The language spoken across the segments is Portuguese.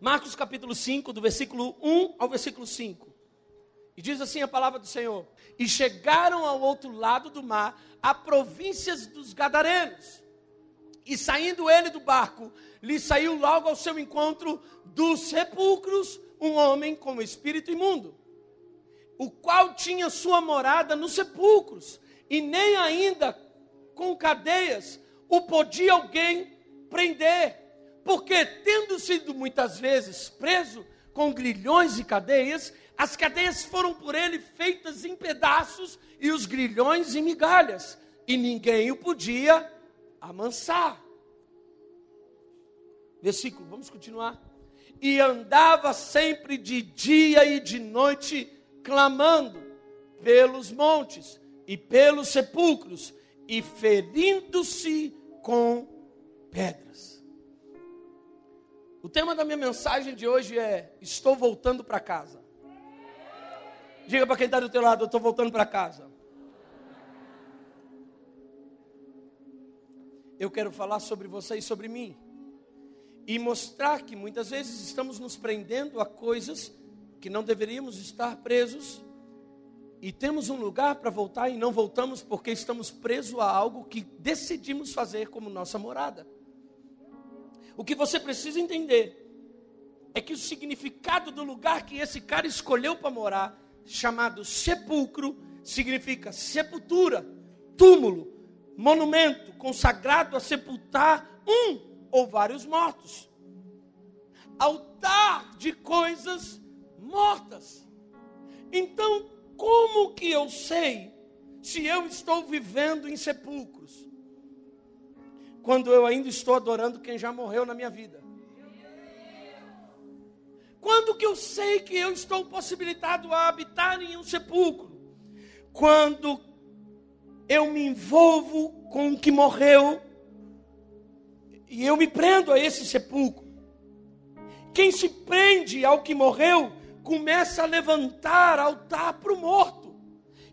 Marcos capítulo 5, do versículo 1 ao versículo 5. E diz assim a palavra do Senhor: E chegaram ao outro lado do mar, a províncias dos Gadarenos. E saindo ele do barco, lhe saiu logo ao seu encontro dos sepulcros um homem com espírito imundo, o qual tinha sua morada nos sepulcros, e nem ainda com cadeias o podia alguém prender, porque tendo sido muitas vezes preso com grilhões e cadeias, as cadeias foram por ele feitas em pedaços e os grilhões em migalhas, e ninguém o podia amansar. Versículo, vamos continuar. E andava sempre de dia e de noite, clamando pelos montes e pelos sepulcros, e ferindo-se com pedras. O tema da minha mensagem de hoje é: Estou voltando para casa. Diga para quem está do teu lado, eu estou voltando para casa. Eu quero falar sobre você e sobre mim. E mostrar que muitas vezes estamos nos prendendo a coisas que não deveríamos estar presos. E temos um lugar para voltar e não voltamos porque estamos presos a algo que decidimos fazer como nossa morada. O que você precisa entender é que o significado do lugar que esse cara escolheu para morar chamado sepulcro significa sepultura, túmulo, monumento consagrado a sepultar um ou vários mortos. Altar de coisas mortas. Então, como que eu sei se eu estou vivendo em sepulcros? Quando eu ainda estou adorando quem já morreu na minha vida. Quando que eu sei que eu estou possibilitado a habitar em um sepulcro? Quando eu me envolvo com o que morreu e eu me prendo a esse sepulcro. Quem se prende ao que morreu começa a levantar altar para o morto.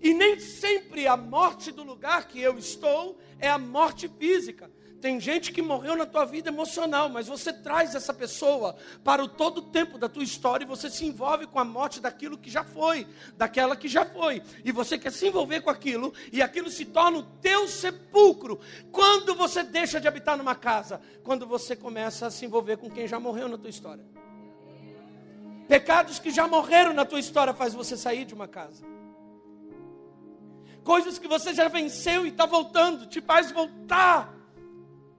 E nem sempre a morte do lugar que eu estou é a morte física. Tem gente que morreu na tua vida emocional, mas você traz essa pessoa para o todo o tempo da tua história e você se envolve com a morte daquilo que já foi, daquela que já foi. E você quer se envolver com aquilo e aquilo se torna o teu sepulcro. Quando você deixa de habitar numa casa, quando você começa a se envolver com quem já morreu na tua história. Pecados que já morreram na tua história faz você sair de uma casa. Coisas que você já venceu e está voltando, te faz voltar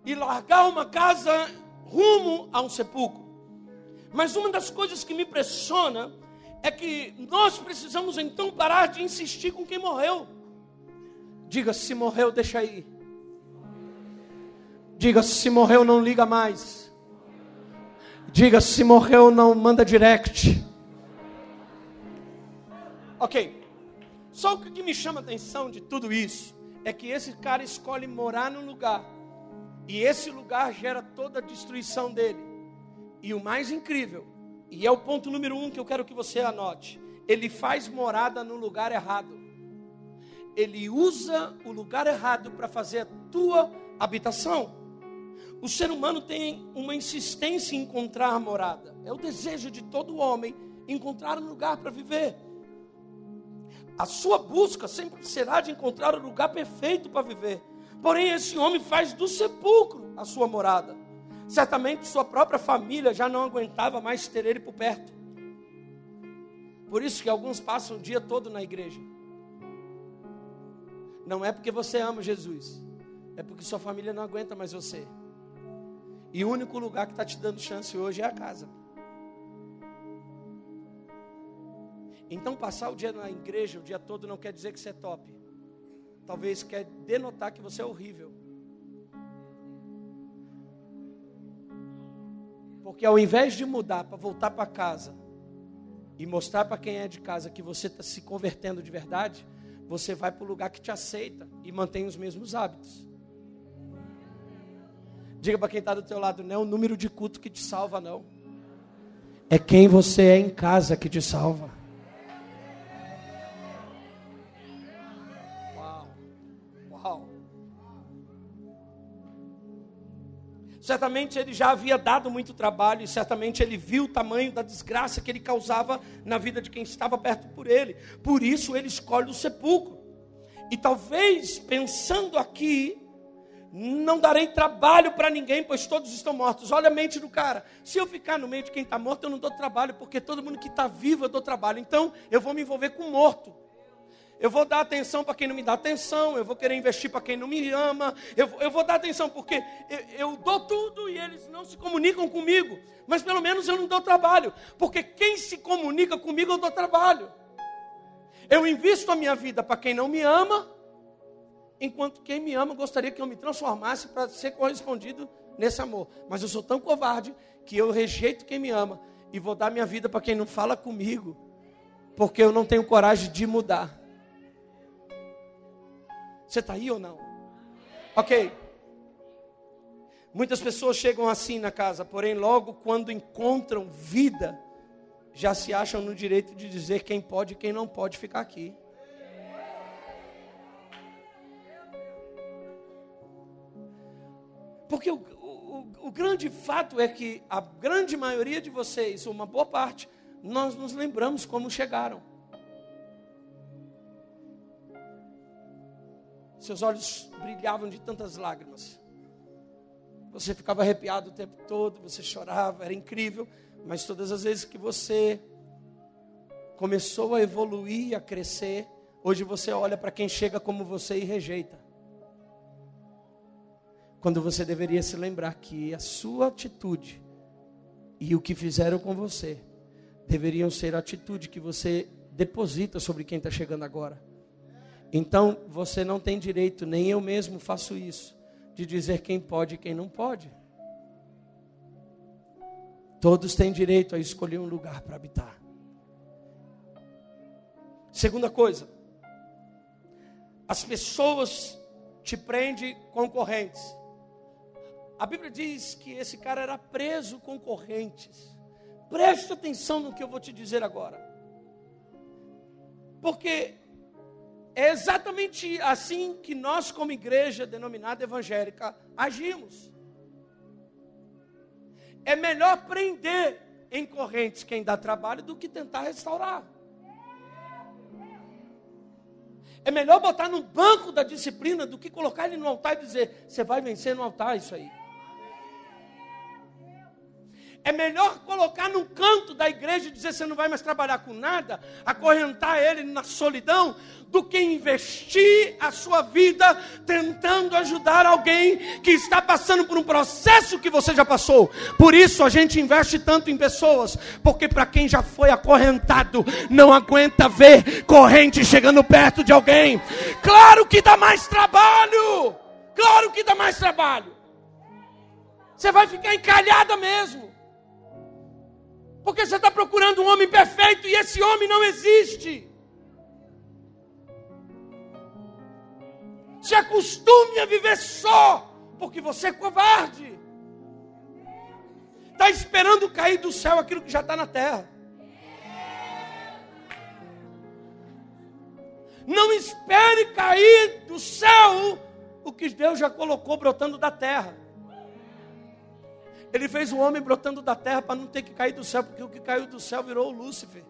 e largar uma casa rumo a um sepulcro. Mas uma das coisas que me impressiona é que nós precisamos então parar de insistir com quem morreu. Diga, se morreu, deixa aí. Diga, se morreu, não liga mais. Diga, se morreu, não manda direct. Ok. Só o que me chama a atenção de tudo isso é que esse cara escolhe morar num lugar e esse lugar gera toda a destruição dele. E o mais incrível, e é o ponto número um que eu quero que você anote: ele faz morada no lugar errado. Ele usa o lugar errado para fazer a tua habitação. O ser humano tem uma insistência em encontrar morada. É o desejo de todo homem encontrar um lugar para viver. A sua busca sempre será de encontrar o lugar perfeito para viver. Porém, esse homem faz do sepulcro a sua morada. Certamente sua própria família já não aguentava mais ter ele por perto. Por isso que alguns passam o dia todo na igreja. Não é porque você ama Jesus, é porque sua família não aguenta mais você. E o único lugar que está te dando chance hoje é a casa. Então, passar o dia na igreja o dia todo não quer dizer que você é top talvez quer denotar que você é horrível. Porque ao invés de mudar para voltar para casa e mostrar para quem é de casa que você está se convertendo de verdade, você vai para o lugar que te aceita e mantém os mesmos hábitos. Diga para quem está do teu lado, não é o número de culto que te salva, não. É quem você é em casa que te salva. Certamente ele já havia dado muito trabalho e certamente ele viu o tamanho da desgraça que ele causava na vida de quem estava perto por ele. Por isso ele escolhe o sepulcro. E talvez pensando aqui, não darei trabalho para ninguém, pois todos estão mortos. Olha a mente do cara. Se eu ficar no meio de quem está morto, eu não dou trabalho, porque todo mundo que está vivo eu dou trabalho. Então eu vou me envolver com morto. Eu vou dar atenção para quem não me dá atenção, eu vou querer investir para quem não me ama, eu, eu vou dar atenção porque eu, eu dou tudo e eles não se comunicam comigo, mas pelo menos eu não dou trabalho, porque quem se comunica comigo eu dou trabalho. Eu invisto a minha vida para quem não me ama, enquanto quem me ama gostaria que eu me transformasse para ser correspondido nesse amor. Mas eu sou tão covarde que eu rejeito quem me ama e vou dar minha vida para quem não fala comigo, porque eu não tenho coragem de mudar. Você está aí ou não? Ok. Muitas pessoas chegam assim na casa, porém, logo quando encontram vida, já se acham no direito de dizer quem pode e quem não pode ficar aqui. Porque o, o, o, grande fato é que a grande maioria de vocês, uma boa parte, nós nos lembramos como chegaram. Seus olhos brilhavam de tantas lágrimas. Você ficava arrepiado o tempo todo, você chorava, era incrível, mas todas as vezes que você começou a evoluir, a crescer, hoje você olha para quem chega como você e rejeita. Quando você deveria se lembrar que a sua atitude e o que fizeram com você deveriam ser a atitude que você deposita sobre quem está chegando agora. Então você não tem direito, nem eu mesmo faço isso, de dizer quem pode e quem não pode. Todos têm direito a escolher um lugar para habitar. Segunda coisa, as pessoas te prendem concorrentes. A Bíblia diz que esse cara era preso com correntes. Preste atenção no que eu vou te dizer agora. Porque é exatamente assim que nós, como igreja denominada evangélica, agimos. É melhor prender em correntes quem dá trabalho do que tentar restaurar. É melhor botar no banco da disciplina do que colocar ele no altar e dizer: você vai vencer no altar isso aí. É melhor colocar num canto da igreja e dizer você não vai mais trabalhar com nada, acorrentar ele na solidão, do que investir a sua vida tentando ajudar alguém que está passando por um processo que você já passou. Por isso a gente investe tanto em pessoas, porque para quem já foi acorrentado, não aguenta ver corrente chegando perto de alguém. Claro que dá mais trabalho. Claro que dá mais trabalho. Você vai ficar encalhada mesmo. Porque você está procurando um homem perfeito e esse homem não existe. Se acostume a viver só, porque você é covarde. Está esperando cair do céu aquilo que já está na terra. Não espere cair do céu o que Deus já colocou brotando da terra. Ele fez o homem brotando da terra para não ter que cair do céu, porque o que caiu do céu virou o Lúcifer.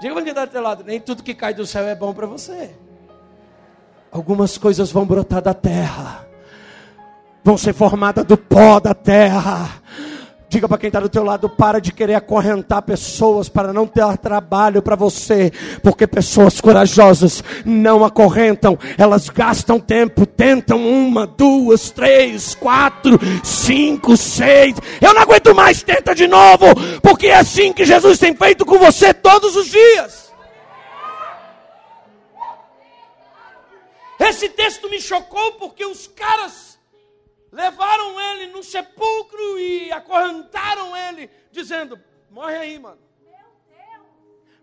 Diga para quem está do teu lado, nem tudo que cai do céu é bom para você. Algumas coisas vão brotar da terra, vão ser formadas do pó da terra. Diga para quem está do teu lado, para de querer acorrentar pessoas para não ter trabalho para você, porque pessoas corajosas não acorrentam, elas gastam tempo, tentam uma, duas, três, quatro, cinco, seis. Eu não aguento mais, tenta de novo, porque é assim que Jesus tem feito com você todos os dias. Esse texto me chocou porque os caras levaram ele no sepulcro e acorrentaram ele, dizendo: Morre aí, mano.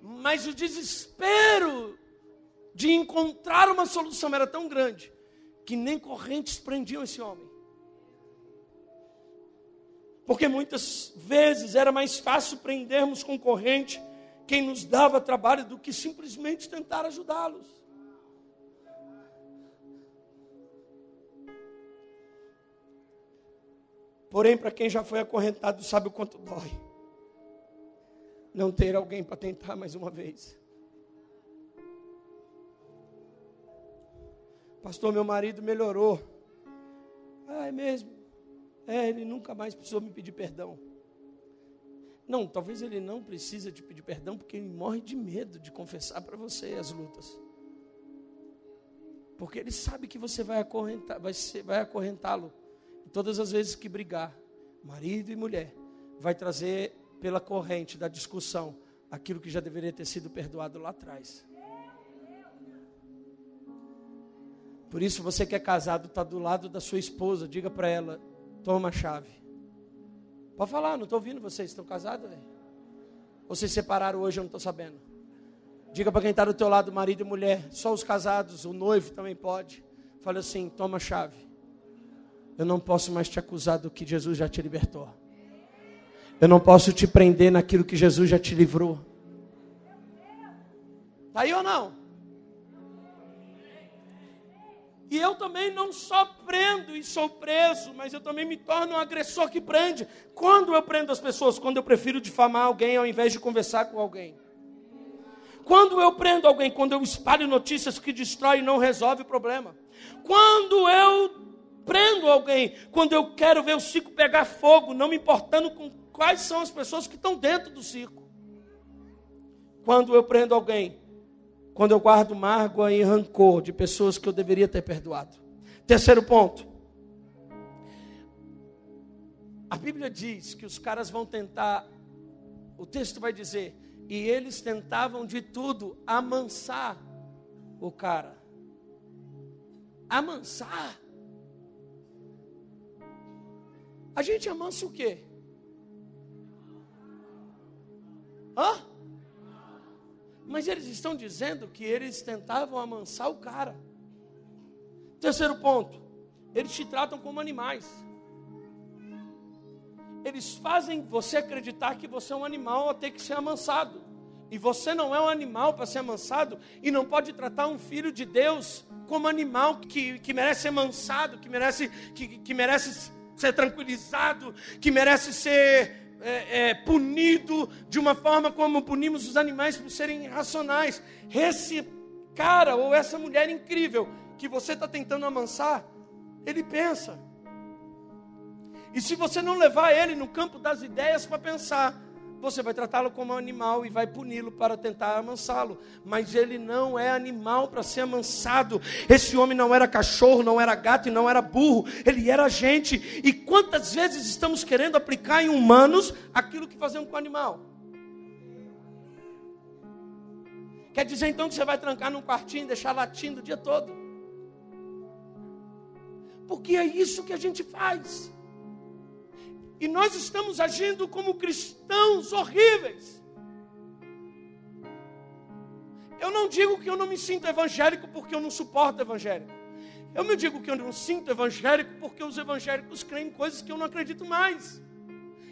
Mas o desespero de encontrar uma solução era tão grande que nem correntes prendiam esse homem. Porque muitas vezes era mais fácil prendermos com corrente quem nos dava trabalho do que simplesmente tentar ajudá-los. Porém, para quem já foi acorrentado, sabe o quanto dói. Não ter alguém para tentar mais uma vez. Pastor, meu marido melhorou. Ah, é mesmo? É, ele nunca mais precisou me pedir perdão. Não, talvez ele não precise te pedir perdão porque ele morre de medo de confessar para você as lutas. Porque ele sabe que você vai acorrentar, vai, vai acorrentá-lo. E todas as vezes que brigar, marido e mulher, vai trazer pela corrente da discussão aquilo que já deveria ter sido perdoado lá atrás. Por isso, você que é casado, está do lado da sua esposa, diga para ela: toma a chave. Pode falar, não estou ouvindo vocês, estão casados? Ou vocês separaram hoje, eu não estou sabendo. Diga para quem está do teu lado, marido e mulher, só os casados, o noivo também pode. Fale assim: toma a chave. Eu não posso mais te acusar do que Jesus já te libertou. Eu não posso te prender naquilo que Jesus já te livrou. Está aí ou não? E eu também não só prendo e sou preso, mas eu também me torno um agressor que prende. Quando eu prendo as pessoas? Quando eu prefiro difamar alguém ao invés de conversar com alguém. Quando eu prendo alguém? Quando eu espalho notícias que destroem e não resolve o problema. Quando eu prendo alguém? Quando eu quero ver o circo pegar fogo, não me importando com quais são as pessoas que estão dentro do circo. Quando eu prendo alguém? quando eu guardo mágoa e rancor de pessoas que eu deveria ter perdoado. Terceiro ponto. A Bíblia diz que os caras vão tentar, o texto vai dizer, e eles tentavam de tudo amansar o cara. Amansar. A gente amansa o quê? Hã? Mas eles estão dizendo que eles tentavam amansar o cara. Terceiro ponto, eles te tratam como animais. Eles fazem você acreditar que você é um animal a ter que ser amansado. E você não é um animal para ser amansado e não pode tratar um filho de Deus como animal que, que merece ser amansado, que merece, que, que merece ser tranquilizado, que merece ser é, é, punido de uma forma como punimos os animais por serem irracionais. Esse cara ou essa mulher incrível que você está tentando amansar, ele pensa. E se você não levar ele no campo das ideias para pensar, você vai tratá-lo como animal e vai puni-lo para tentar amansá-lo. Mas ele não é animal para ser amansado. Esse homem não era cachorro, não era gato e não era burro. Ele era gente. E quantas vezes estamos querendo aplicar em humanos aquilo que fazemos com animal? Quer dizer então que você vai trancar num quartinho e deixar latindo o dia todo? Porque é isso que a gente faz. E nós estamos agindo como cristãos horríveis. Eu não digo que eu não me sinto evangélico porque eu não suporto evangélico. Eu me digo que eu não sinto evangélico porque os evangélicos creem coisas que eu não acredito mais.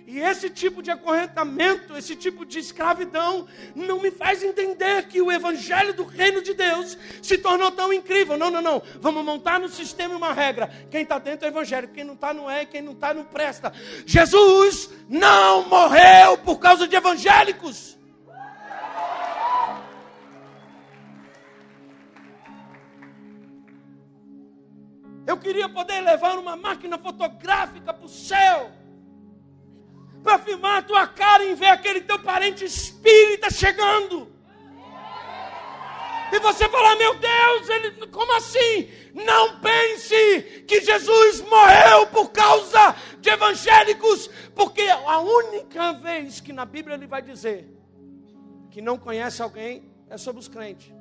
E esse tipo de acorrentamento, esse tipo de escravidão, não me faz entender que o evangelho do reino de Deus se tornou tão incrível. Não, não, não. Vamos montar no sistema uma regra. Quem está dentro é evangélico, quem não está não é, quem não está não presta. Jesus não morreu por causa de evangélicos. Eu queria poder levar uma máquina fotográfica para o céu para filmar a tua cara e ver aquele teu parente espírita chegando. E você falar, meu Deus, ele, como assim? Não pense que Jesus morreu por causa de evangélicos, porque a única vez que na Bíblia ele vai dizer que não conhece alguém é sobre os crentes.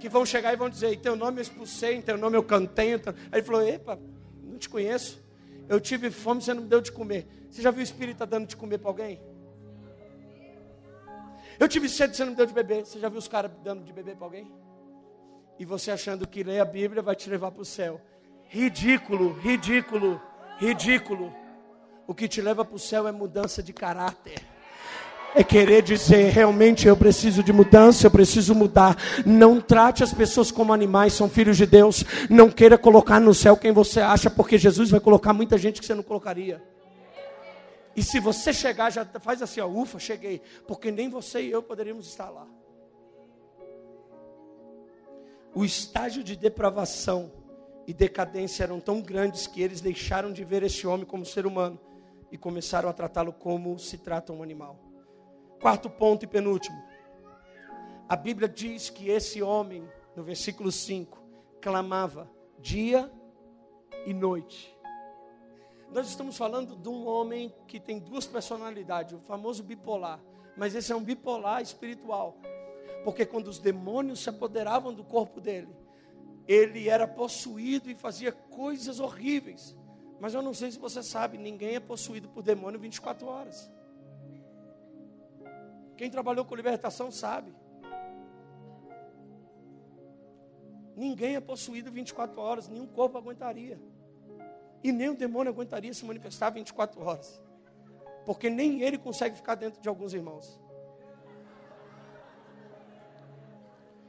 Que vão chegar e vão dizer, em teu nome eu expulsei, em teu nome eu cantei. Aí ele falou, epa, não te conheço. Eu tive fome, você não me deu de comer. Você já viu o Espírito tá dando de comer para alguém? Eu tive sede, você não me deu de beber. Você já viu os caras dando de beber para alguém? E você achando que ler a Bíblia vai te levar para o céu. Ridículo, ridículo, ridículo. O que te leva para o céu é mudança de caráter. É querer dizer, realmente eu preciso de mudança, eu preciso mudar. Não trate as pessoas como animais, são filhos de Deus. Não queira colocar no céu quem você acha, porque Jesus vai colocar muita gente que você não colocaria. E se você chegar, já faz assim, ó, ufa, cheguei, porque nem você e eu poderíamos estar lá. O estágio de depravação e decadência eram tão grandes que eles deixaram de ver esse homem como ser humano e começaram a tratá-lo como se trata um animal. Quarto ponto e penúltimo. A Bíblia diz que esse homem, no versículo 5, clamava dia e noite. Nós estamos falando de um homem que tem duas personalidades, o famoso bipolar. Mas esse é um bipolar espiritual. Porque quando os demônios se apoderavam do corpo dele, ele era possuído e fazia coisas horríveis. Mas eu não sei se você sabe, ninguém é possuído por demônio 24 horas. Quem trabalhou com libertação sabe. Ninguém é possuído 24 horas, nenhum corpo aguentaria. E nem o demônio aguentaria se manifestar 24 horas. Porque nem ele consegue ficar dentro de alguns irmãos.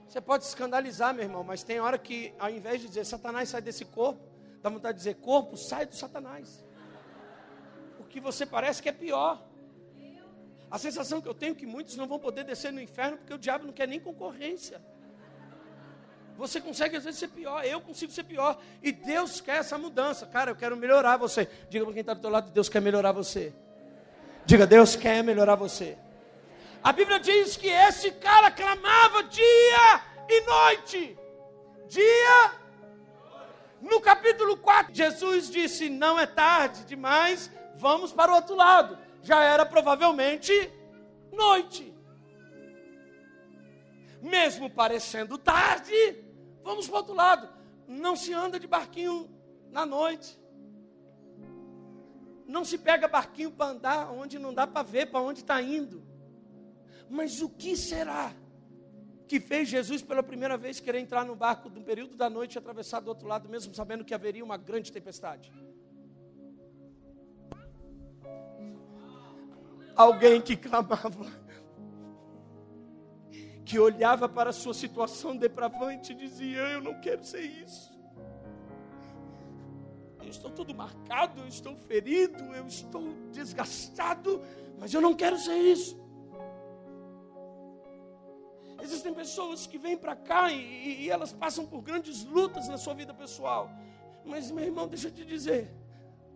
Você pode escandalizar, meu irmão, mas tem hora que, ao invés de dizer Satanás sai desse corpo, dá vontade de dizer corpo sai do Satanás. Porque você parece que é pior. A sensação que eu tenho é que muitos não vão poder descer no inferno porque o diabo não quer nem concorrência. Você consegue às vezes ser pior, eu consigo ser pior. E Deus quer essa mudança. Cara, eu quero melhorar você. Diga para quem está do teu lado, Deus quer melhorar você. Diga, Deus quer melhorar você. A Bíblia diz que esse cara clamava dia e noite. Dia. No capítulo 4, Jesus disse: Não é tarde demais, vamos para o outro lado já era provavelmente noite. Mesmo parecendo tarde, vamos para o outro lado. Não se anda de barquinho na noite. Não se pega barquinho para andar onde não dá para ver para onde está indo. Mas o que será que fez Jesus pela primeira vez querer entrar no barco no período da noite e atravessar do outro lado, mesmo sabendo que haveria uma grande tempestade? Alguém que clamava, que olhava para a sua situação depravante e dizia: Eu não quero ser isso. Eu estou todo marcado, eu estou ferido, eu estou desgastado, mas eu não quero ser isso. Existem pessoas que vêm para cá e, e elas passam por grandes lutas na sua vida pessoal. Mas, meu irmão, deixa eu te dizer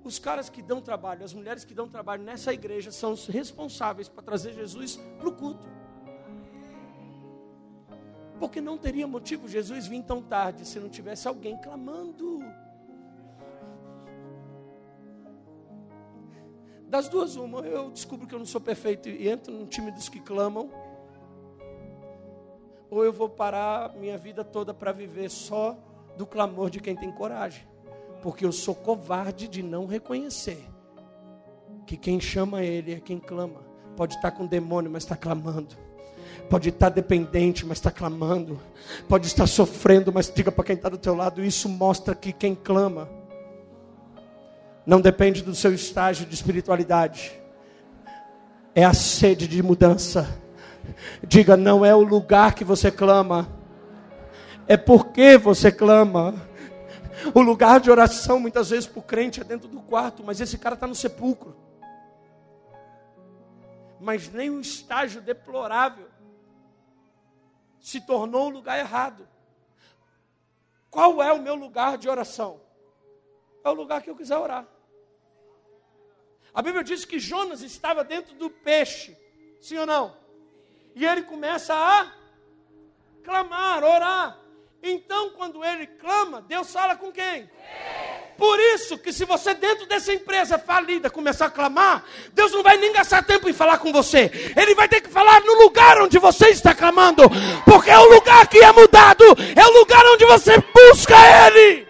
os caras que dão trabalho, as mulheres que dão trabalho nessa igreja são os responsáveis para trazer Jesus para o culto. Porque não teria motivo Jesus vir tão tarde se não tivesse alguém clamando. Das duas, uma, eu descubro que eu não sou perfeito e entro no time dos que clamam, ou eu vou parar minha vida toda para viver só do clamor de quem tem coragem porque eu sou covarde de não reconhecer que quem chama Ele é quem clama. Pode estar com demônio, mas está clamando. Pode estar dependente, mas está clamando. Pode estar sofrendo, mas diga para quem está do teu lado: isso mostra que quem clama não depende do seu estágio de espiritualidade, é a sede de mudança. Diga, não é o lugar que você clama, é porque você clama. O lugar de oração, muitas vezes, para o crente é dentro do quarto, mas esse cara está no sepulcro. Mas nem um estágio deplorável se tornou o lugar errado. Qual é o meu lugar de oração? É o lugar que eu quiser orar. A Bíblia diz que Jonas estava dentro do peixe, sim ou não? E ele começa a clamar, orar. Então, quando ele clama, Deus fala com quem? Por isso que se você dentro dessa empresa falida começar a clamar, Deus não vai nem gastar tempo em falar com você. Ele vai ter que falar no lugar onde você está clamando, porque é o lugar que é mudado, é o lugar onde você busca Ele.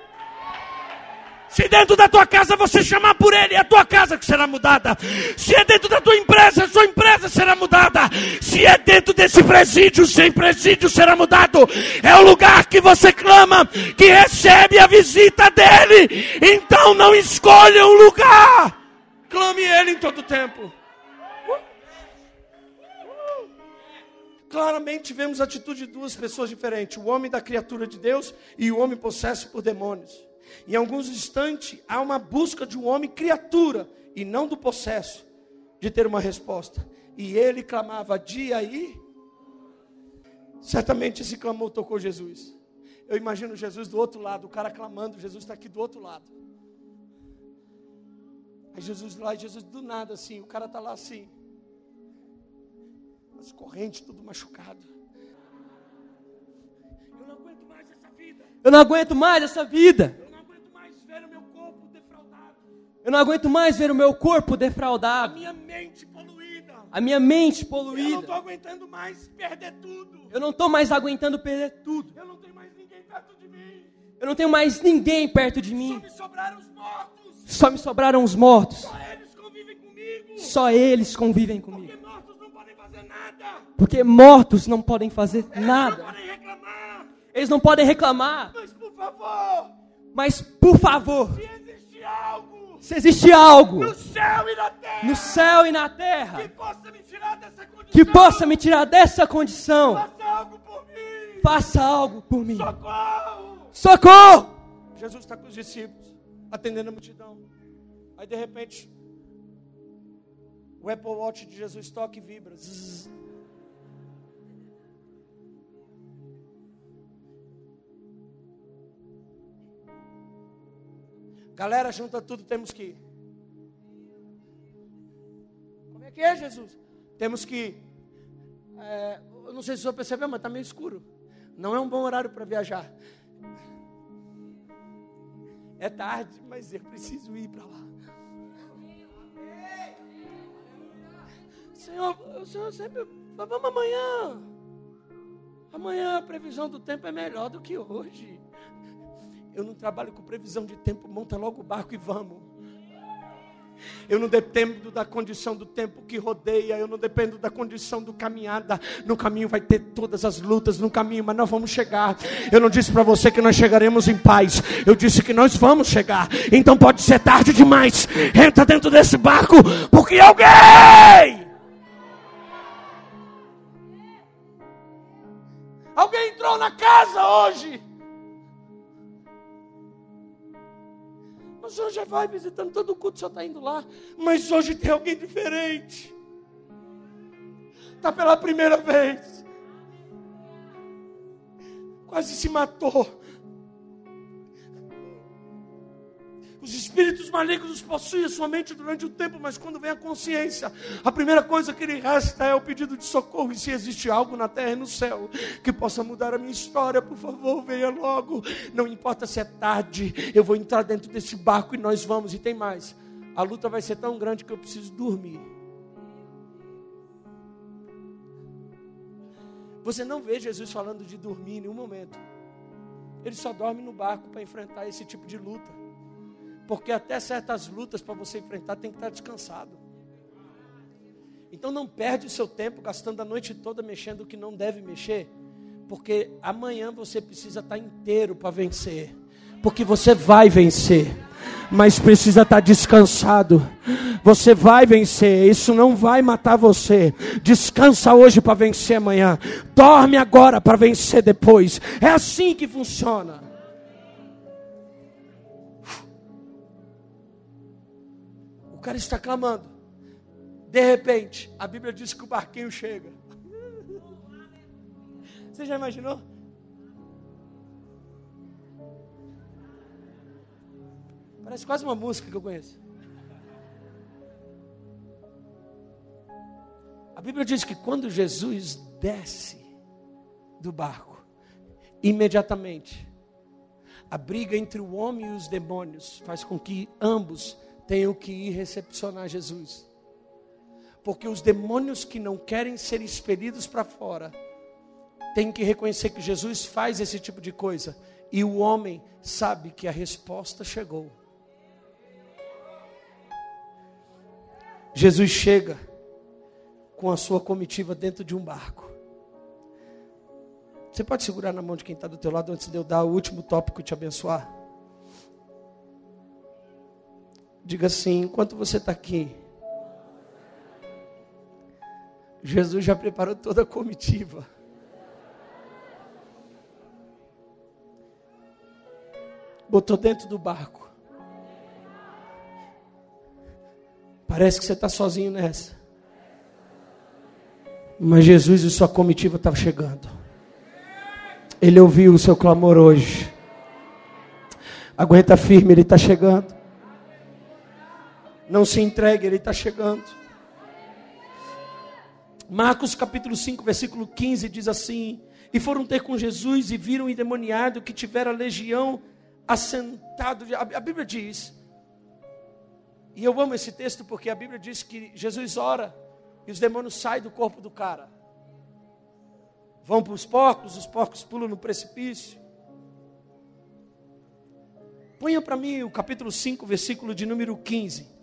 Se dentro da tua casa você chamar por ele, é a tua casa que será mudada. Se é dentro da tua empresa, a sua empresa será mudada. Se é dentro desse presídio, sem presídio será mudado. É o lugar que você clama, que recebe a visita dele. Então não escolha um lugar. Clame ele em todo tempo. Claramente vemos a atitude de duas pessoas diferentes: o homem da criatura de Deus e o homem possesso por demônios. Em alguns instantes, há uma busca de um homem criatura e não do possesso de ter uma resposta. E ele clamava dia e. Certamente esse clamor tocou Jesus. Eu imagino Jesus do outro lado, o cara clamando, Jesus está aqui do outro lado. Aí Jesus lá, e Jesus do nada assim, o cara está lá assim. As correntes, tudo machucado. Eu não aguento mais essa vida. Eu não aguento mais essa vida. Eu não aguento mais ver o meu corpo A defraudado. minha mente poluída. A minha mente Eu não poluída. estou aguentando mais perder tudo. Eu não estou mais aguentando perder tudo. Eu não tenho mais ninguém perto de mim. Eu não tenho mais ninguém perto de Só mim. me sobraram os mortos. Só me sobraram os mortos. Só eles convivem comigo. Só eles convivem Porque comigo. mortos não podem fazer nada. Porque mortos não podem fazer Não nada. podem reclamar. Eles não podem reclamar. Mas por favor, Mas, por favor, se existe algo se existe algo no céu e na terra no céu e na que terra possa me tirar dessa condição, que possa me tirar dessa condição, faça algo por mim. faça algo por mim. Socorro. Socorro! Jesus está com os discípulos, atendendo a multidão. Aí de repente, o Apple Watch de Jesus toca e vibra. Zzz. Galera, junta tudo, temos que ir. Como é que é, Jesus? Temos que ir. É, eu não sei se o senhor percebeu, mas está meio escuro. Não é um bom horário para viajar. É tarde, mas eu preciso ir para lá. Senhor, o senhor sempre. Vamos amanhã. Amanhã a previsão do tempo é melhor do que hoje. Eu não trabalho com previsão de tempo, monta logo o barco e vamos. Eu não dependo da condição do tempo que rodeia, eu não dependo da condição do caminhada. No caminho vai ter todas as lutas no caminho, mas nós vamos chegar. Eu não disse para você que nós chegaremos em paz. Eu disse que nós vamos chegar. Então pode ser tarde demais. Entra dentro desse barco, porque alguém Alguém entrou na casa hoje. O senhor já vai visitando todo o culto, o senhor está indo lá. Mas hoje tem alguém diferente. Está pela primeira vez. Quase se matou. Os espíritos malignos possuem a sua mente durante o tempo, mas quando vem a consciência, a primeira coisa que lhe resta é o pedido de socorro. E se existe algo na terra e no céu que possa mudar a minha história, por favor, venha logo. Não importa se é tarde, eu vou entrar dentro desse barco e nós vamos. E tem mais: a luta vai ser tão grande que eu preciso dormir. Você não vê Jesus falando de dormir em nenhum momento. Ele só dorme no barco para enfrentar esse tipo de luta. Porque até certas lutas para você enfrentar tem que estar descansado. Então não perde o seu tempo gastando a noite toda mexendo o que não deve mexer, porque amanhã você precisa estar inteiro para vencer. Porque você vai vencer, mas precisa estar descansado. Você vai vencer, isso não vai matar você. Descansa hoje para vencer amanhã. Dorme agora para vencer depois. É assim que funciona. Cara está clamando. De repente, a Bíblia diz que o barquinho chega. Você já imaginou? Parece quase uma música que eu conheço. A Bíblia diz que quando Jesus desce do barco, imediatamente, a briga entre o homem e os demônios faz com que ambos tenham que ir recepcionar Jesus. Porque os demônios que não querem ser expelidos para fora, têm que reconhecer que Jesus faz esse tipo de coisa. E o homem sabe que a resposta chegou. Jesus chega com a sua comitiva dentro de um barco. Você pode segurar na mão de quem está do teu lado antes de eu dar o último tópico e te abençoar? Diga assim, enquanto você está aqui, Jesus já preparou toda a comitiva. Botou dentro do barco. Parece que você está sozinho nessa. Mas Jesus e sua comitiva estavam chegando. Ele ouviu o seu clamor hoje. Aguenta firme, ele está chegando. Não se entregue, ele está chegando. Marcos capítulo 5, versículo 15 diz assim: E foram ter com Jesus e viram o endemoniado que tivera legião assentado. A Bíblia diz, e eu amo esse texto porque a Bíblia diz que Jesus ora e os demônios saem do corpo do cara. Vão para os porcos, os porcos pulam no precipício. Ponha para mim o capítulo 5, versículo de número 15.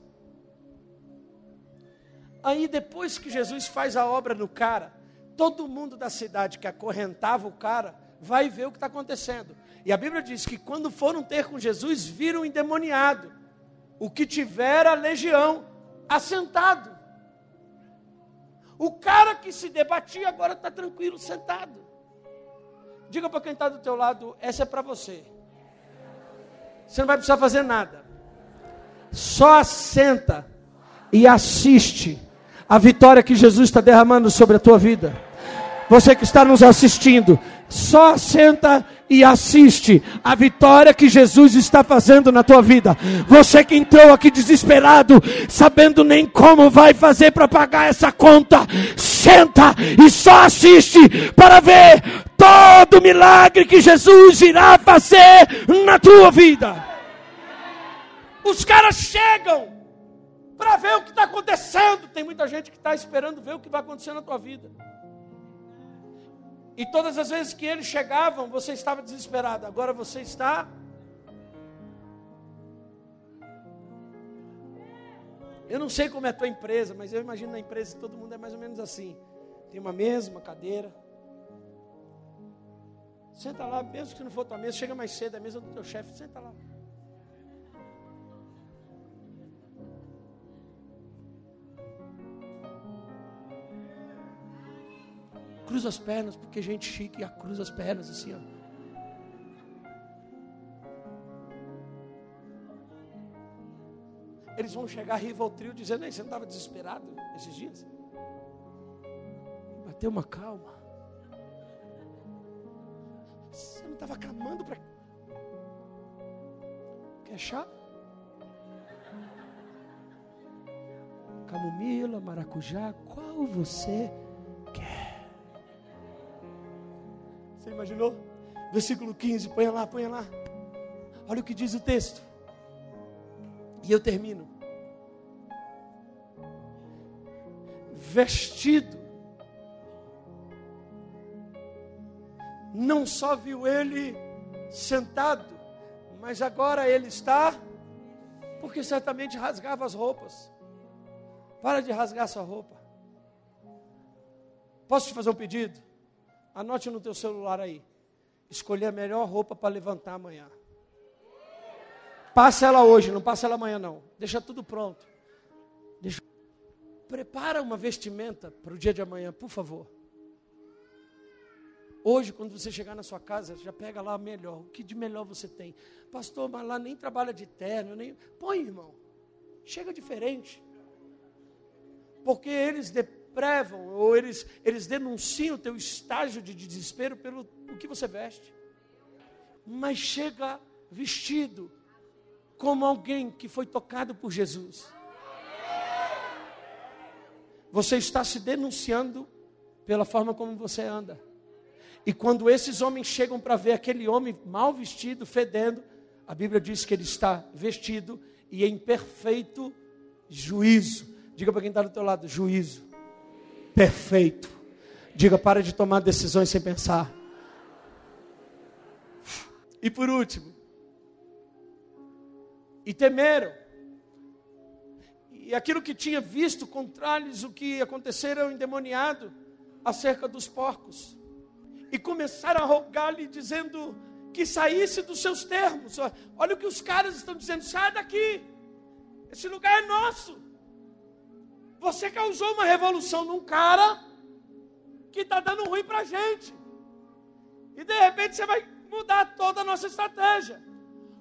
Aí depois que Jesus faz a obra no cara, todo mundo da cidade que acorrentava o cara vai ver o que está acontecendo. E a Bíblia diz que quando foram ter com Jesus, viram endemoniado, o que tivera legião, assentado. O cara que se debatia agora está tranquilo, sentado. Diga para quem está do teu lado, essa é para você. Você não vai precisar fazer nada. Só assenta e assiste a vitória que Jesus está derramando sobre a tua vida. Você que está nos assistindo, só senta e assiste a vitória que Jesus está fazendo na tua vida. Você que entrou aqui desesperado, sabendo nem como vai fazer para pagar essa conta, senta e só assiste para ver todo o milagre que Jesus irá fazer na tua vida. Os caras chegam para ver o que está acontecendo. Tem muita gente que está esperando ver o que vai acontecer na tua vida. E todas as vezes que eles chegavam, você estava desesperado. Agora você está. Eu não sei como é a tua empresa, mas eu imagino na empresa todo mundo é mais ou menos assim. Tem uma mesa, uma cadeira. Senta lá, mesmo que não for tua mesa, chega mais cedo, é a mesa do teu chefe, senta lá. Cruza as pernas, porque gente chique cruza as pernas assim, ó. Eles vão chegar Rivotril dizendo, aí, você não estava desesperado esses dias? Bateu uma calma. Você não estava clamando para. Quer chá? Camomila, maracujá, qual você imaginou? Versículo 15, põe lá, põe lá. Olha o que diz o texto. E eu termino. Vestido. Não só viu ele sentado, mas agora ele está, porque certamente rasgava as roupas. Para de rasgar sua roupa. Posso te fazer um pedido? Anote no teu celular aí. Escolher a melhor roupa para levantar amanhã. Passa ela hoje, não passa ela amanhã não. Deixa tudo pronto. Deixa... Prepara uma vestimenta para o dia de amanhã, por favor. Hoje, quando você chegar na sua casa, já pega lá melhor. O que de melhor você tem? Pastor, mas lá nem trabalha de terno, nem. Põe, irmão. Chega diferente. Porque eles, prevam, ou eles, eles denunciam o teu estágio de desespero pelo o que você veste. Mas chega vestido como alguém que foi tocado por Jesus. Você está se denunciando pela forma como você anda. E quando esses homens chegam para ver aquele homem mal vestido, fedendo, a Bíblia diz que ele está vestido e em perfeito juízo. Diga para quem está do teu lado: juízo perfeito. Diga, para de tomar decisões sem pensar. E por último, e temeram. E aquilo que tinha visto contra-lhes o que acontecera endemoniado acerca dos porcos. E começaram a rogar-lhe, dizendo que saísse dos seus termos. Olha o que os caras estão dizendo: sai daqui, esse lugar é nosso. Você causou uma revolução num cara que está dando ruim para a gente. E de repente você vai mudar toda a nossa estratégia.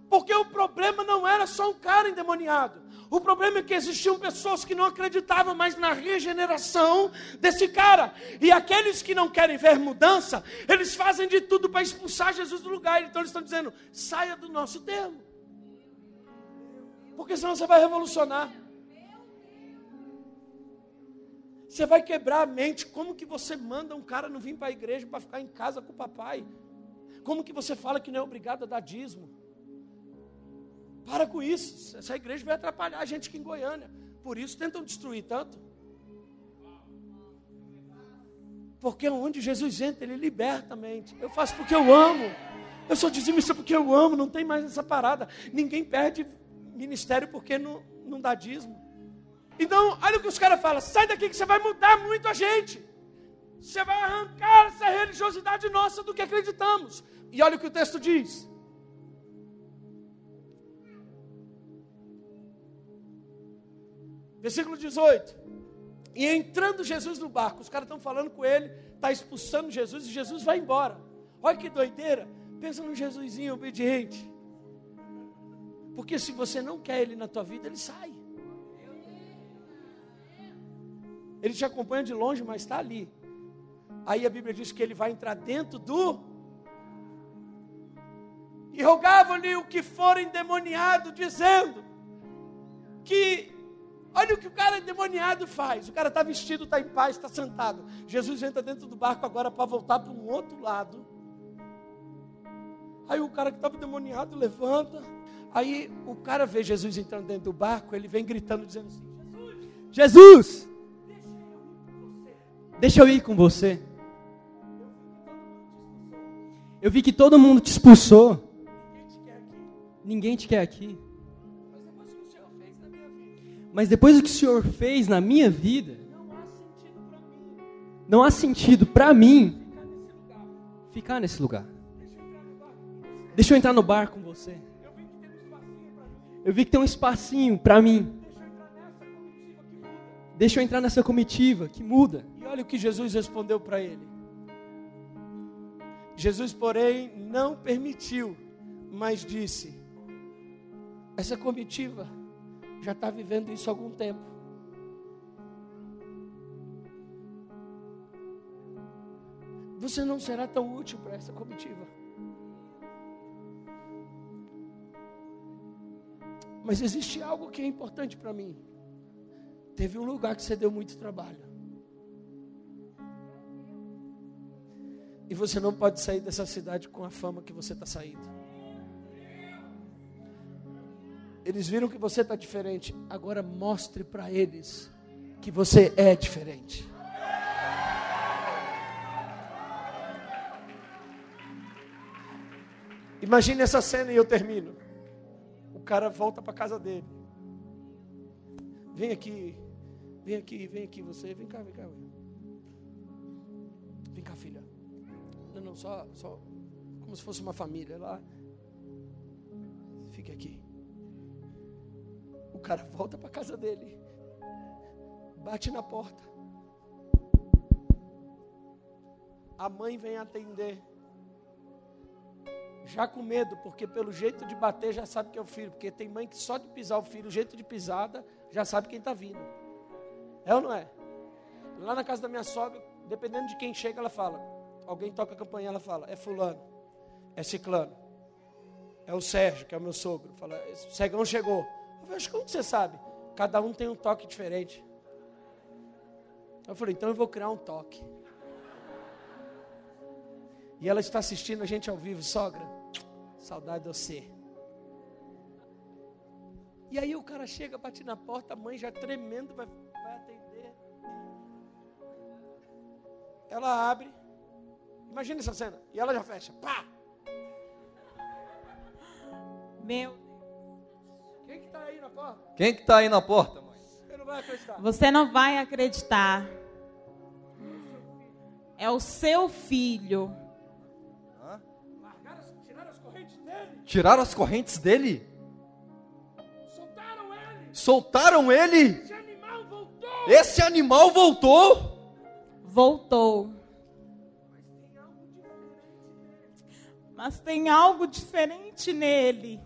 Porque o problema não era só um cara endemoniado. O problema é que existiam pessoas que não acreditavam mais na regeneração desse cara. E aqueles que não querem ver mudança, eles fazem de tudo para expulsar Jesus do lugar. Então eles estão dizendo: saia do nosso termo. Porque senão você vai revolucionar. Você vai quebrar a mente. Como que você manda um cara não vir para a igreja para ficar em casa com o papai? Como que você fala que não é obrigado a dar dízimo? Para com isso. Essa igreja vai atrapalhar a gente aqui em Goiânia. Por isso tentam destruir tanto. Porque onde Jesus entra, ele liberta a mente. Eu faço porque eu amo. Eu sou dizimista porque eu amo. Não tem mais essa parada. Ninguém perde ministério porque não, não dá dízimo. Então, olha o que os caras falam: sai daqui que você vai mudar muito a gente. Você vai arrancar essa religiosidade nossa do que acreditamos. E olha o que o texto diz. Versículo 18. E entrando Jesus no barco, os caras estão falando com ele, está expulsando Jesus e Jesus vai embora. Olha que doideira. Pensa no Jesusinho obediente. Porque se você não quer ele na tua vida, ele sai. Ele te acompanha de longe, mas está ali. Aí a Bíblia diz que ele vai entrar dentro do. E rogava-lhe o que for endemoniado, dizendo que. Olha o que o cara endemoniado faz. O cara está vestido, está em paz, está sentado. Jesus entra dentro do barco agora para voltar para um outro lado. Aí o cara que estava endemoniado levanta. Aí o cara vê Jesus entrando dentro do barco, ele vem gritando, dizendo assim: Jesus! Deixa eu ir com você. Eu vi que todo mundo te expulsou. Ninguém te quer aqui. Mas depois do que o Senhor fez na minha vida, não há sentido para mim ficar nesse lugar. Deixa eu entrar no bar com você. Eu vi que tem um espacinho para mim. Deixa eu entrar nessa comitiva que muda. E olha o que Jesus respondeu para ele. Jesus, porém, não permitiu, mas disse: Essa comitiva já está vivendo isso há algum tempo. Você não será tão útil para essa comitiva. Mas existe algo que é importante para mim. Teve um lugar que você deu muito trabalho. E você não pode sair dessa cidade com a fama que você está saindo. Eles viram que você está diferente. Agora mostre para eles que você é diferente. Imagine essa cena e eu termino. O cara volta para casa dele. Vem aqui, vem aqui, vem aqui você, vem cá, vem cá. Vem cá, filha. Não, não, só, só como se fosse uma família lá. Fique aqui. O cara volta para casa dele. Bate na porta. A mãe vem atender. Já com medo, porque pelo jeito de bater já sabe que é o filho. Porque tem mãe que só de pisar o filho, o jeito de pisada, já sabe quem está vindo. É ou não é? Lá na casa da minha sogra, dependendo de quem chega, ela fala: alguém toca a campanha, ela fala, é fulano, é ciclano, é o Sérgio, que é o meu sogro. Fala, o cegão chegou. Eu falei, como você sabe? Cada um tem um toque diferente. Eu falei, então eu vou criar um toque. E ela está assistindo a gente ao vivo, sogra. Saudade de você. E aí o cara chega, bate na porta, a mãe já tremendo, vai, vai atender. Ela abre. Imagina essa cena. E ela já fecha. Pá! Meu. Quem que está aí na porta? Quem que tá aí na porta, mãe? Você não vai acreditar. Você não vai acreditar. É o seu filho. Tiraram as correntes dele? Soltaram ele! Soltaram ele! Esse animal voltou! Esse animal voltou! Voltou. Mas tem algo diferente nele.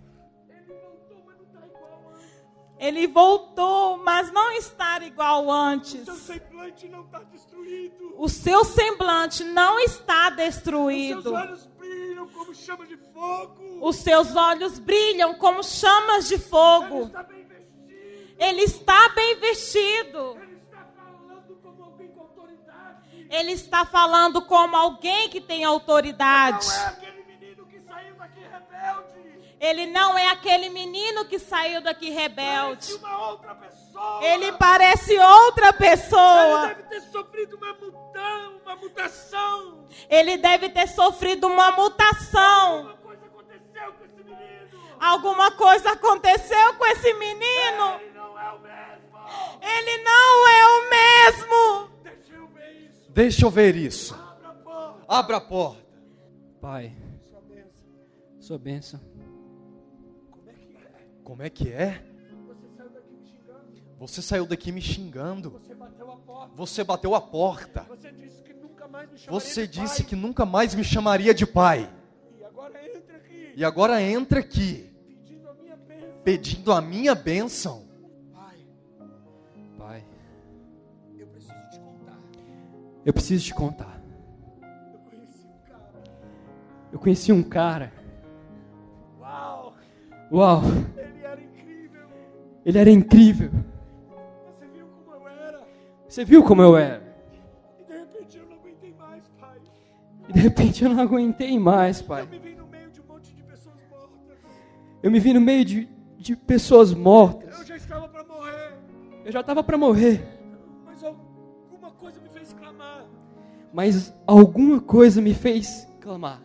Ele voltou, mas não está igual antes. Seu semblante não está destruído. O seu semblante não está Seus destruído. olhos brilham como chama de fogo. Os seus olhos brilham como chamas de fogo. está bem vestido. Ele está bem vestido. Ele está falando como alguém com autoridade. Ele está falando como alguém que tem autoridade. Não é aquele menino que saiu daqui rebelde. Ele não é aquele menino que saiu daqui Parece rebelde. uma outra pessoa. Ele parece outra Ele pessoa. deve ter sofrido uma mutão, uma mutação. Ele deve ter sofrido uma mutação. Alguma coisa aconteceu com esse menino. Alguma coisa aconteceu com esse menino. Ele não é o mesmo. Ele não é o mesmo. Deixa eu ver isso. Deixa eu ver isso. Abra a porta. Abra a porta. Pai, Sua bênção. sua bênção. Como é que é? Você saiu daqui me xingando. Você bateu a porta. Você bateu a porta. Você disse que nunca mais me chamaria Você de disse pai. que nunca mais me chamaria de pai. E agora entra aqui. E agora entra aqui, Pedindo a minha bênção. pedindo a minha bênção. Pai, Pai, eu preciso te contar. eu preciso te contar. Eu conheci um cara. Eu conheci um cara. Uau! Uau. Ele era incrível. Você viu como eu era. Você viu como eu era? E de repente eu não aguentei mais, pai. E de repente eu não aguentei mais, Eu pai. me vi no meio de um monte de pessoas mortas. Eu me vi no meio de, de pessoas mortas. Eu já estava para morrer. Eu já estava para morrer. Mas alguma coisa me fez clamar. Mas alguma coisa me fez clamar.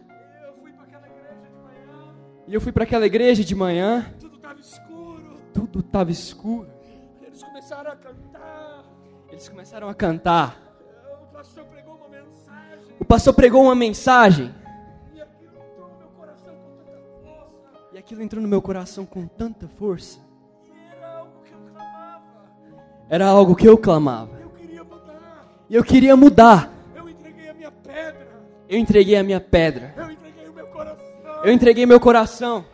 Eu fui para aquela igreja de manhã. E eu fui para aquela igreja de manhã. Tudo estava escuro. Eles começaram a cantar. Eles começaram a cantar. O pastor pregou uma mensagem. O pastor pregou uma mensagem. E aquilo entrou no meu coração com tanta força. E aquilo entrou no meu coração com tanta força. E era algo que eu clamava. Era algo que eu clamava. Eu queria mudar. Eu queria mudar. Eu entreguei a minha pedra. Eu entreguei a minha pedra. Eu entreguei o meu coração. Eu entreguei meu coração.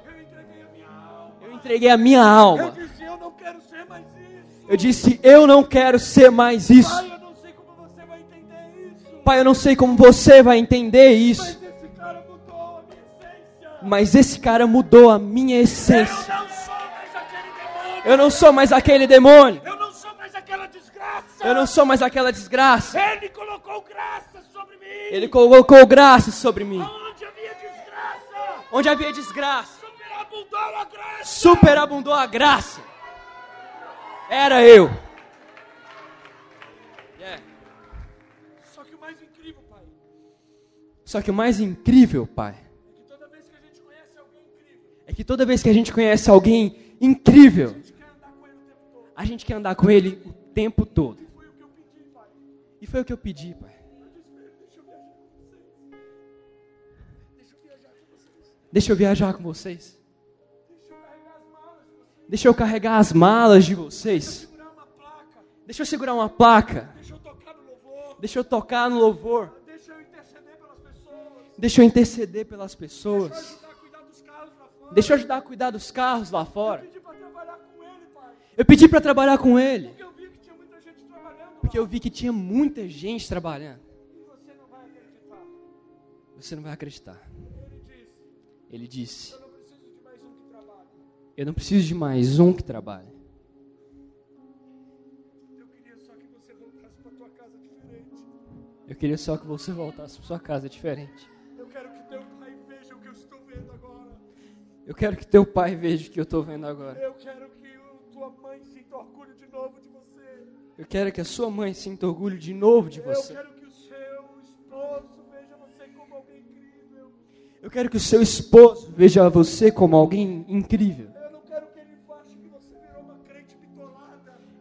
Entreguei a minha Eu alma. disse, eu não quero ser mais isso. Eu disse: Eu não quero ser mais isso. Pai, eu não sei como você vai entender isso. Pai, eu não sei como você vai entender Mas isso. esse cara mudou a minha essência. Mas esse cara mudou a minha essência. Eu não sou mais aquele demônio. Eu não sou mais aquele demônio. Eu não sou mais aquela desgraça. Eu não sou mais aquela desgraça. Ele colocou graça sobre mim. Ele colocou graça sobre mim. Onde havia desgraça, Onde havia desgraça, superabundou a graça. superabundou a graça. Era eu. É. Só que o mais incrível, pai, Só que o mais incrível, pai, é que toda vez que a gente conhece alguém incrível, é que toda vez que a gente conhece alguém incrível, a gente quer andar com ele o tempo todo. o tempo todo. Foi o pedi. E foi o que eu pedi, pai. Deixa eu viajar com vocês. Deixa eu carregar as malas de vocês. Deixa eu segurar uma placa. Deixa eu tocar no louvor. Deixa eu interceder pelas pessoas. Deixa eu ajudar a cuidar dos carros lá fora. Eu pedi para trabalhar com ele. Porque eu vi que tinha muita gente trabalhando Porque eu vi que tinha muita gente trabalhando. E você não vai acreditar. Você não vai acreditar. Ele disse: eu não preciso de mais um que trabalhe. Eu. Eu queria só que você voltasse pra tua casa diferente. Eu queria só que você voltasse para sua casa diferente. Eu quero que teu pai veja o que eu estou vendo agora. Eu quero que teu pai veja o que eu estou vendo agora. Eu quero que o- tua mãe sinta orgulho de novo de você. Eu quero que a sua mãe sinta orgulho de novo de Eu você. quero que o seu esposo veja você como alguém incrível. Eu quero que o seu esposo veja você como alguém incrível.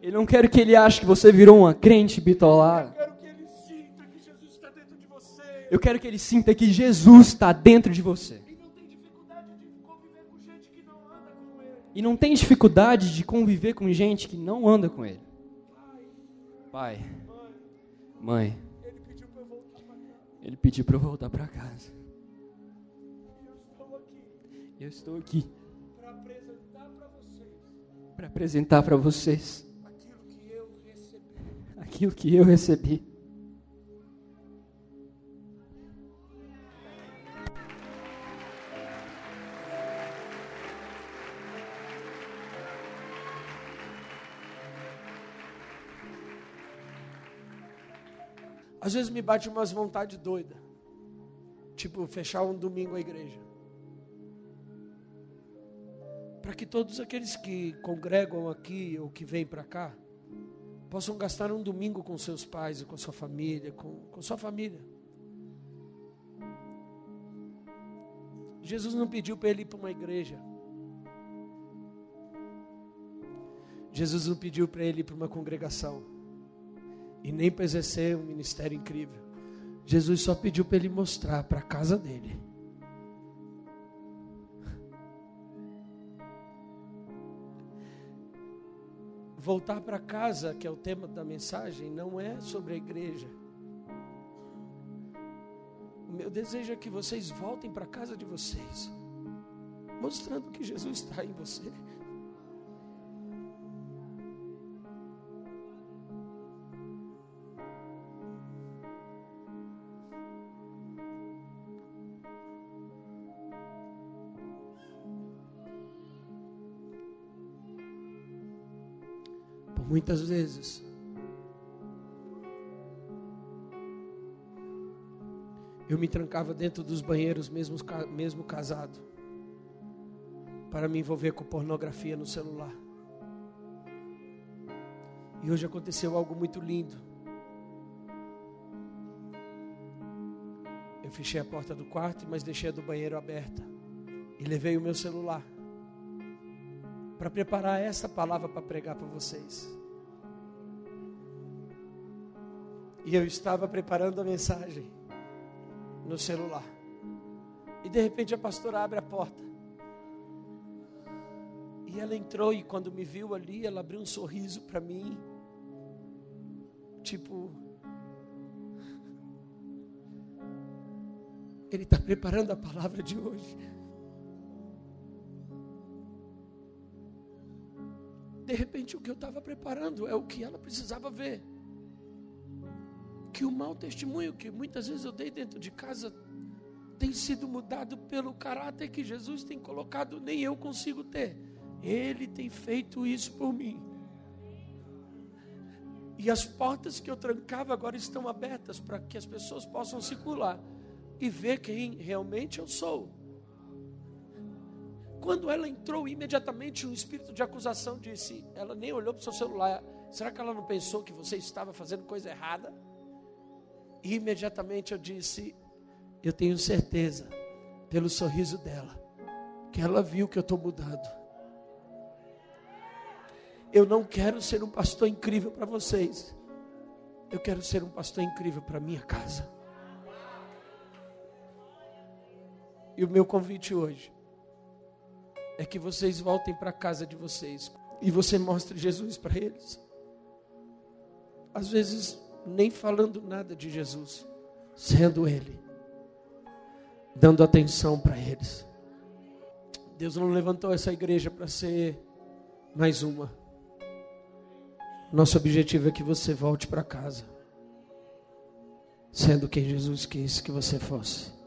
Eu não quero que ele ache que você virou uma crente Eu bitolada. quero que ele sinta que Jesus está dentro de você. Eu quero que ele sinta que Jesus está dentro de você. E não tem dificuldade de conviver com gente que não anda com ele. E não tem dificuldade de conviver com gente que não anda com ele. Pai, mãe, Ele pediu para eu voltar para casa. ele pediu para eu voltar para casa. E eu estava Eu estou aqui para apresentar para vocês para apresentar para vocês aquilo que eu recebi. Às vezes me bate umas vontade doida. Tipo, fechar um domingo a igreja. Para que todos aqueles que congregam aqui ou que vêm para cá possam gastar um domingo com seus pais e com sua família, com, com sua família. Jesus não pediu para ele ir para uma igreja. Jesus não pediu para ele ir para uma congregação. E nem para exercer um ministério incrível. Jesus só pediu para ele mostrar para a casa dele. Voltar para casa, que é o tema da mensagem, não é sobre a igreja. O meu desejo é que vocês voltem para casa de vocês, mostrando que Jesus está em você. Muitas vezes, eu me trancava dentro dos banheiros, mesmo, mesmo casado, para me envolver com pornografia no celular. E hoje aconteceu algo muito lindo. Eu fechei a porta do quarto, mas deixei a do banheiro aberta. E levei o meu celular para preparar essa palavra para pregar para vocês. E eu estava preparando a mensagem no celular. E de repente a pastora abre a porta. E ela entrou e quando me viu ali, ela abriu um sorriso para mim. Tipo, ele está preparando a palavra de hoje. De repente, o que eu estava preparando é o que ela precisava ver. Que o mau testemunho que muitas vezes eu dei dentro de casa tem sido mudado pelo caráter que Jesus tem colocado, nem eu consigo ter. Ele tem feito isso por mim. E as portas que eu trancava agora estão abertas para que as pessoas possam circular e ver quem realmente eu sou. Quando ela entrou, imediatamente um espírito de acusação disse: Ela nem olhou para o seu celular. Será que ela não pensou que você estava fazendo coisa errada? E imediatamente eu disse: Eu tenho certeza, pelo sorriso dela, que ela viu que eu estou mudando. Eu não quero ser um pastor incrível para vocês. Eu quero ser um pastor incrível para minha casa. E o meu convite hoje é que vocês voltem para a casa de vocês e você mostre Jesus para eles. Às vezes, nem falando nada de Jesus, sendo Ele, dando atenção para eles. Deus não levantou essa igreja para ser mais uma. Nosso objetivo é que você volte para casa, sendo quem Jesus quis que você fosse.